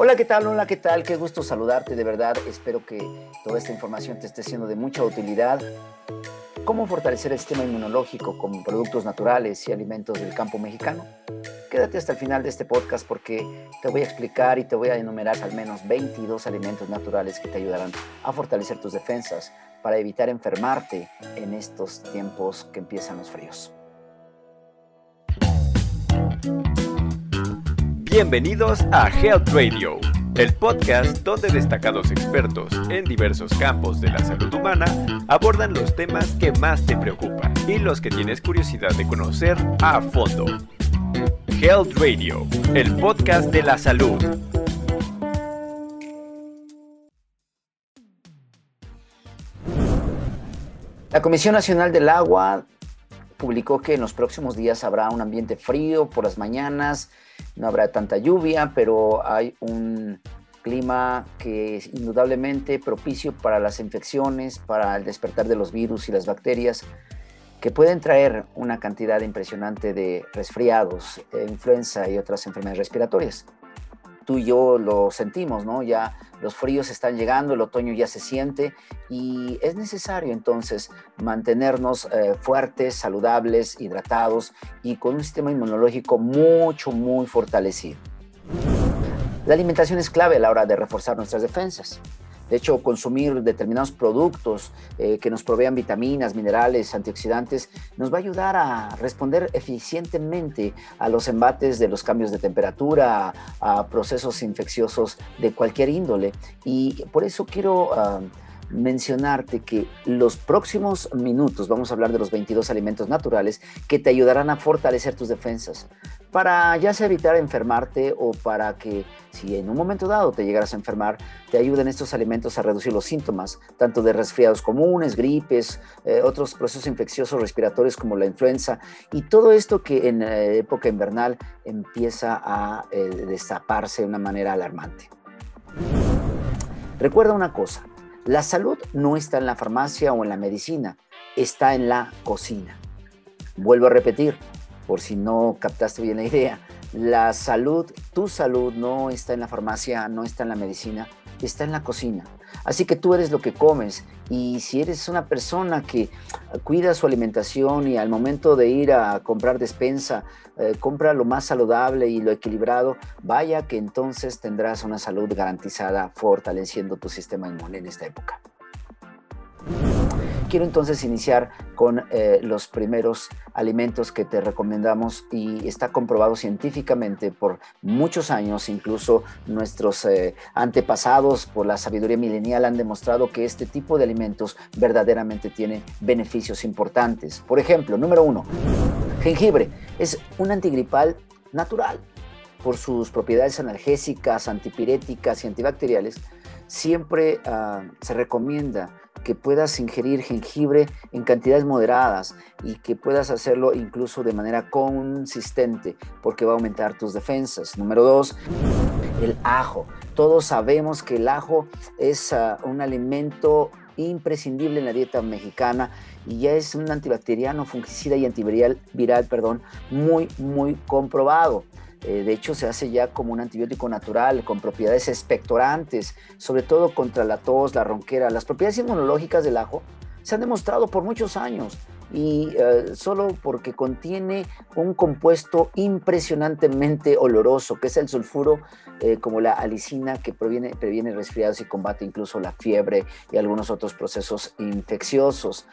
Hola, ¿qué tal? Hola, ¿qué tal? Qué gusto saludarte, de verdad. Espero que toda esta información te esté siendo de mucha utilidad. ¿Cómo fortalecer el sistema inmunológico con productos naturales y alimentos del campo mexicano? Quédate hasta el final de este podcast porque te voy a explicar y te voy a enumerar al menos 22 alimentos naturales que te ayudarán a fortalecer tus defensas para evitar enfermarte en estos tiempos que empiezan los fríos. Bienvenidos a Health Radio, el podcast donde destacados expertos en diversos campos de la salud humana abordan los temas que más te preocupan y los que tienes curiosidad de conocer a fondo. Health Radio, el podcast de la salud. La Comisión Nacional del Agua publicó que en los próximos días habrá un ambiente frío por las mañanas, no habrá tanta lluvia, pero hay un clima que es indudablemente propicio para las infecciones, para el despertar de los virus y las bacterias, que pueden traer una cantidad impresionante de resfriados, influenza y otras enfermedades respiratorias tú y yo lo sentimos, ¿no? Ya los fríos están llegando, el otoño ya se siente y es necesario entonces mantenernos eh, fuertes, saludables, hidratados y con un sistema inmunológico mucho, muy fortalecido. La alimentación es clave a la hora de reforzar nuestras defensas. De hecho, consumir determinados productos eh, que nos provean vitaminas, minerales, antioxidantes, nos va a ayudar a responder eficientemente a los embates de los cambios de temperatura, a, procesos infecciosos de cualquier índole. Y por eso quiero... Ah, mencionarte que los próximos minutos vamos a hablar de los 22 alimentos naturales que te ayudarán a fortalecer tus defensas para ya sea evitar enfermarte o para que si en un momento dado te llegaras a enfermar, te ayuden estos alimentos a reducir los síntomas, tanto de resfriados comunes, gripes, eh, otros procesos infecciosos respiratorios como la influenza y todo esto que en eh, época invernal empieza a eh, destaparse de una manera alarmante. Recuerda una cosa, la salud no está en la farmacia o en la medicina, está en la cocina. Vuelvo a repetir, por si no captaste bien la idea, la salud, tu salud no está en la farmacia, no está en la medicina, está en la cocina. Así que tú eres lo que comes y si eres una persona que cuida su alimentación y al momento de ir a comprar despensa, eh, compra lo más saludable y lo equilibrado, vaya que entonces tendrás una salud garantizada fortaleciendo tu sistema inmune en esta época. Quiero entonces iniciar con eh, los primeros alimentos que te recomendamos y está comprobado científicamente por muchos años, incluso nuestros eh, antepasados por la sabiduría milenial han demostrado que este tipo de alimentos verdaderamente tiene beneficios importantes. Por ejemplo, número uno, jengibre es un antigripal natural por sus propiedades analgésicas, antipiréticas y antibacteriales. Siempre ah, se recomienda que puedas ingerir jengibre en cantidades moderadas y que puedas hacerlo incluso de manera consistente porque va a aumentar tus defensas. Número dos, el ajo. Todos sabemos que el ajo es ah, un alimento imprescindible en la dieta mexicana y ya es un antibacteriano, fungicida y antiviral viral, perdón, muy, muy comprobado. Eh, de hecho, se hace ya como un antibiótico natural con propiedades expectorantes, sobre todo contra la tos, la ronquera. Las propiedades inmunológicas del ajo se han demostrado por muchos años y eh, solo porque contiene un compuesto impresionantemente oloroso, que es el sulfuro, eh, como la alicina, que previene, previene resfriados y combate incluso la fiebre y algunos otros procesos infecciosos.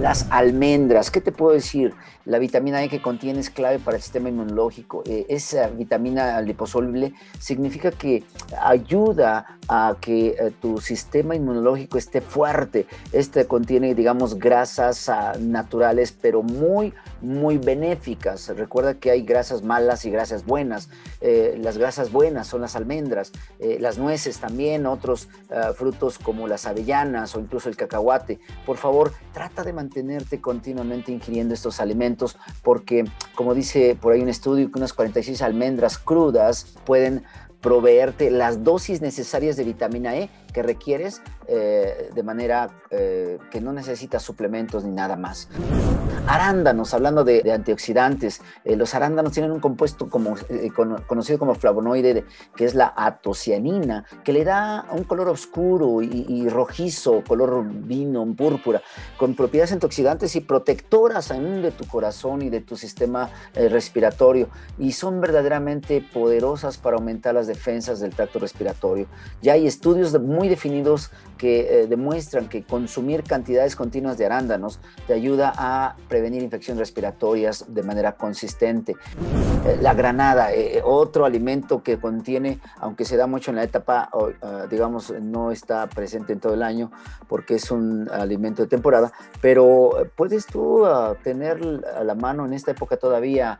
Las almendras, ¿qué te puedo decir? La vitamina E que contiene es clave para el sistema inmunológico. Eh, esa vitamina liposoluble significa que ayuda a que tu sistema inmunológico esté fuerte. Este contiene, digamos, grasas ah, naturales, pero muy, muy benéficas. Recuerda que hay grasas malas y grasas buenas. Eh, las grasas buenas son las almendras, eh, las nueces también, otros ah, frutos como las avellanas o incluso el cacahuate. Por favor, trata de mantenerte continuamente ingiriendo estos alimentos porque, como dice por ahí un estudio, que unas 46 almendras crudas pueden proveerte las dosis necesarias de vitamina E que requieres eh, de manera eh, que no necesitas suplementos ni nada más. Arándanos, hablando de, antioxidantes, eh, los arándanos tienen un compuesto eh, conocido como flavonoide, que es la atocianina, que le da un color oscuro y, rojizo, color vino, púrpura, con propiedades antioxidantes y protectoras aún de tu corazón y de tu sistema eh, respiratorio. Y son verdaderamente poderosas para aumentar las defensas del tracto respiratorio. Ya hay estudios muy definidos que demuestran que consumir cantidades continuas de arándanos te ayuda a prevenir infecciones respiratorias de manera consistente. Eh, la granada, eh, otro alimento que contiene, aunque se da mucho en la etapa, ah, digamos, no está presente en todo el año porque es un alimento de temporada, pero eh, puedes tú ah, tener a la mano en esta época todavía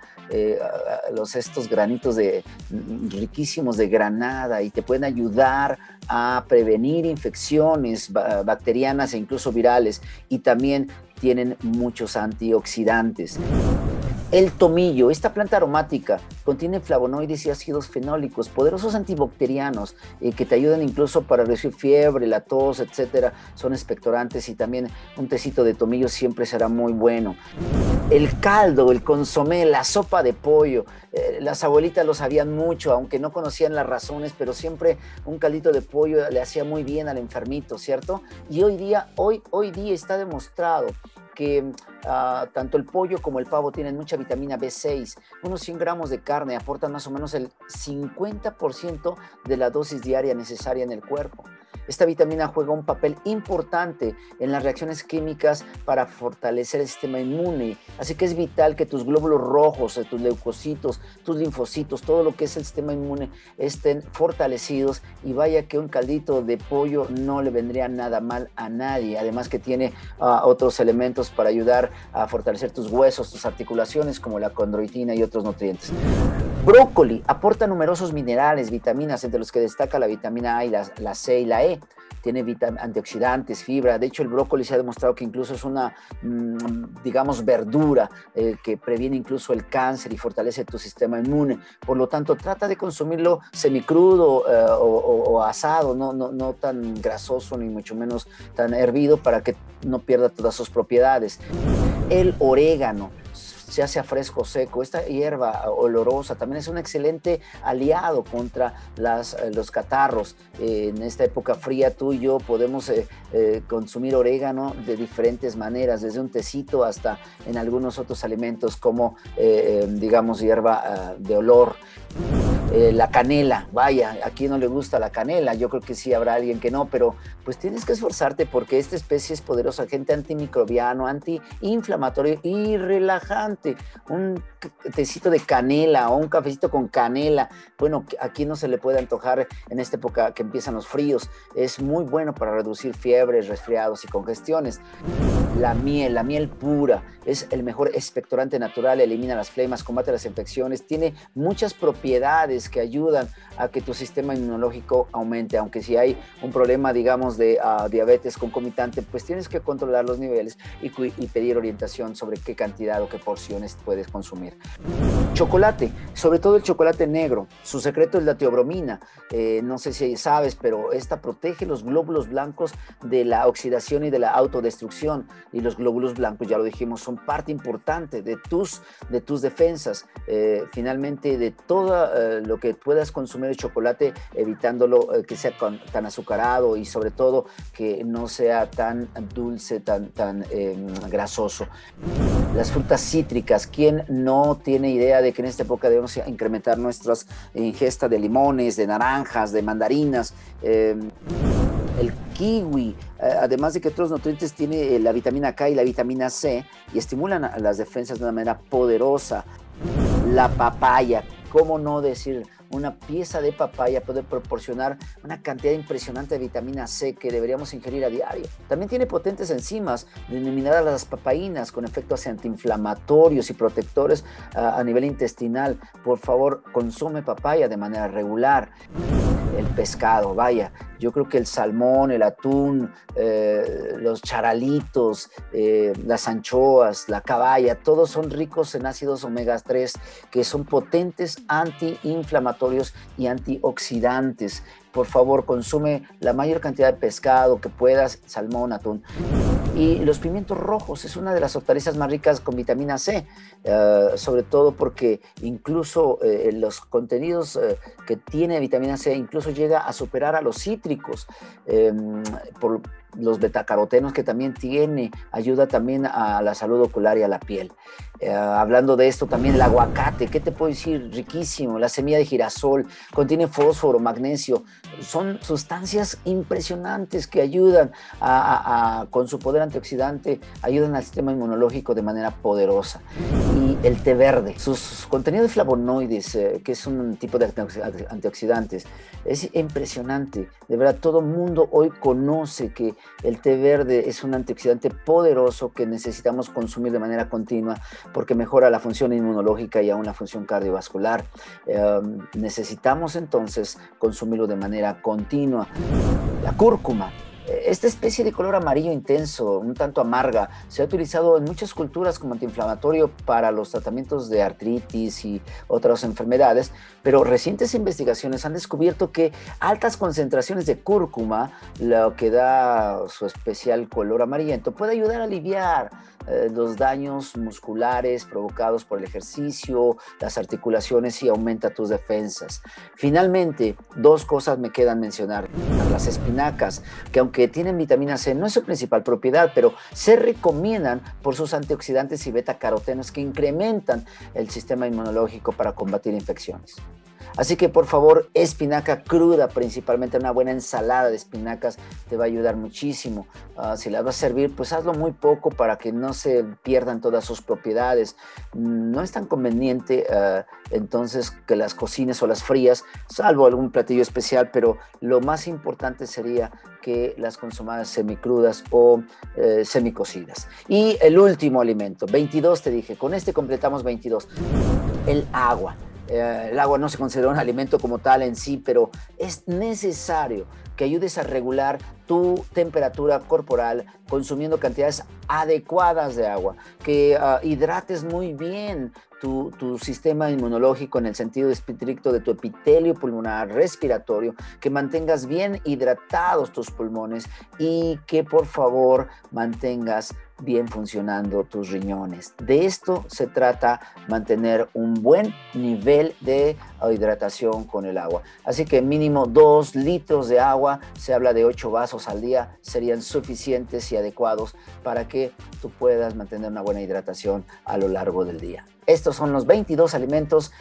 los, estos granitos de, mm, riquísimos de granada y te pueden ayudar a prevenir infecciones bacterianas e incluso virales y también tienen muchos antioxidantes. El tomillo, esta planta aromática, contiene flavonoides y ácidos fenólicos, poderosos antibacterianos eh, que te ayudan incluso para reducir fiebre, la tos, etcétera. Son expectorantes y también un tecito de tomillo siempre será muy bueno. El caldo, el consomé, la sopa de pollo. Eh, las abuelitas lo sabían mucho, aunque no conocían las razones, pero siempre un caldito de pollo le hacía muy bien al enfermito, ¿cierto? Y hoy día, hoy, hoy día está demostrado que ah, tanto el pollo como el pavo tienen mucha vitamina B6. Unos 100 gramos de carne aportan más o menos el 50% de la dosis diaria necesaria en el cuerpo. Esta vitamina juega un papel importante en las reacciones químicas para fortalecer el sistema inmune. Así que es vital que tus glóbulos rojos, tus leucocitos, tus linfocitos, todo lo que es el sistema inmune estén fortalecidos y vaya que un caldito de pollo no le vendría nada mal a nadie. Además que tiene ah, otros elementos para ayudar a fortalecer tus huesos, tus articulaciones como la condroitina y otros nutrientes. Brócoli aporta numerosos minerales, vitaminas, entre los que destaca la vitamina A y la, C y la E. Tiene antioxidantes, fibra. De hecho, el brócoli se ha demostrado que incluso es una, mm, digamos, verdura eh, que previene incluso el cáncer y fortalece tu sistema inmune. Por lo tanto, trata de consumirlo semicrudo eh, o, asado, no, no, no tan grasoso ni mucho menos tan hervido para que no pierda todas sus propiedades. El orégano se hace a fresco seco. Esta hierba olorosa también es un excelente aliado contra las, eh, los catarros. En esta época fría tú y yo podemos eh, consumir orégano de diferentes maneras, desde un tecito hasta en algunos otros alimentos como, digamos, hierba ah, de olor. Eh, la canela, vaya, a quien no le gusta la canela, yo creo que sí habrá alguien que no, pero pues tienes que esforzarte porque esta especie es poderosa, agente antimicrobiano, antiinflamatorio y relajante. Un tecito de canela o un cafecito con canela, bueno, a quien no se le puede antojar en esta época que empiezan los fríos, es muy bueno para reducir resfriados y congestiones. La miel, la miel pura, es el mejor expectorante natural, elimina las flemas, combate las infecciones, tiene muchas propiedades que ayudan a que tu sistema inmunológico aumente, aunque si hay un problema, digamos, de uh, diabetes concomitante, pues tienes que controlar los niveles y, y pedir orientación sobre qué cantidad o qué porciones puedes consumir. Chocolate, sobre todo el chocolate negro, su secreto es la teobromina, eh, no sé si sabes, pero esta protege los glóbulos blancos de la oxidación y de la autodestrucción, y los glóbulos blancos, ya lo dijimos, son parte importante de tus, de tus defensas. Eh, finalmente, de todo eh, lo que puedas consumir el chocolate, evitándolo eh, que sea tan azucarado y sobre todo que no sea tan dulce, tan, tan em, grasoso. Las frutas cítricas, ¿quién no tiene idea de que en esta época debemos incrementar nuestra ingesta de limones, de naranjas, de mandarinas? El kiwi, eh, además de que otros nutrientes tiene eh, la vitamina K y la vitamina C y estimulan las defensas de una manera poderosa. La papaya, ¿cómo no decir? Una pieza de papaya puede proporcionar una cantidad impresionante de vitamina C que deberíamos ingerir a diario. También tiene potentes enzimas denominadas las papaínas con efectos antiinflamatorios y protectores a nivel intestinal. Por favor, consume papaya de manera regular el pescado, vaya, yo creo que el salmón, el atún, eh, los charalitos, eh, las anchoas, la caballa, todos son ricos en ácidos omega 3 que son potentes antiinflamatorios y antioxidantes. Por favor, consume la mayor cantidad de pescado que puedas, salmón, atún. Y los pimientos rojos es una de las hortalizas más ricas con vitamina C, eh, sobre todo porque incluso eh, los contenidos eh, que tiene vitamina C incluso llega a superar a los cítricos em, los betacarotenos que también tiene, ayuda también a la salud ocular y a la piel. Eh, hablando de esto, también el aguacate, ¿qué te puedo decir? Riquísimo, la semilla de girasol, contiene fósforo, magnesio, son sustancias impresionantes que ayudan a, con su poder antioxidante, ayudan al sistema inmunológico de manera poderosa. El té verde, sus contenidos de flavonoides, eh, que es un tipo de antioxidantes, es impresionante. De verdad, todo mundo hoy conoce que el té verde es un antioxidante poderoso que necesitamos consumir de manera continua porque mejora la función inmunológica y aún la función cardiovascular. Em, necesitamos entonces consumirlo de manera continua. La cúrcuma esta especie de color amarillo intenso, un tanto amarga, se ha utilizado en muchas culturas como antiinflamatorio para los tratamientos de artritis y otras enfermedades, pero recientes investigaciones han descubierto que altas concentraciones de cúrcuma, lo que da su especial color amarillento, puede ayudar a aliviar eh, los daños musculares provocados por el ejercicio, las articulaciones y aumenta tus defensas. Finalmente, dos cosas me quedan mencionar. Las espinacas, que aunque tienen vitamina C, no es su principal propiedad, pero se recomiendan por sus antioxidantes y beta-carotenos que incrementan el sistema inmunológico para combatir infecciones. Así que por favor, espinaca cruda, principalmente una buena ensalada de espinacas te va a ayudar muchísimo. Ah, si la vas a servir, pues hazlo muy poco para que no se pierdan todas sus propiedades. No es tan conveniente ah, entonces que las cocines o las frías, salvo algún platillo especial, pero lo más importante sería que las consumadas semicrudas o eh, semicocidas. Y el último alimento, 22 te dije, con este completamos 22, el agua. Eh, el agua no se considera un alimento como tal en sí, pero es necesario que ayudes a regular tu temperatura corporal consumiendo cantidades adecuadas de agua, que ah, hidrates muy bien tu, tu, sistema inmunológico en el sentido estricto de tu epitelio pulmonar respiratorio, que mantengas bien hidratados tus pulmones y que por favor mantengas bien funcionando tus riñones. De esto se trata mantener un buen nivel de hidratación con el agua. Así que mínimo dos litros de agua, se habla de ocho vasos al día, serían suficientes y adecuados para que tú puedas mantener una buena hidratación a lo largo del día. Estos son los 22 alimentos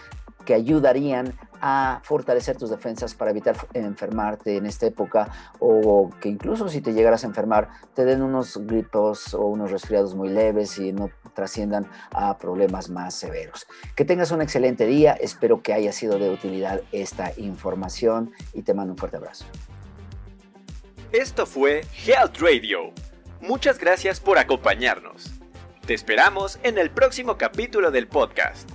que ayudarían a fortalecer tus defensas para evitar enfermarte en esta época o que incluso si te llegaras a enfermar te den unos gripos o unos resfriados muy leves y no trasciendan a problemas más severos. Que tengas un excelente día, espero que haya sido de utilidad esta información y te mando un fuerte abrazo. Esto fue Health Radio. Muchas gracias por acompañarnos. Te esperamos en el próximo capítulo del podcast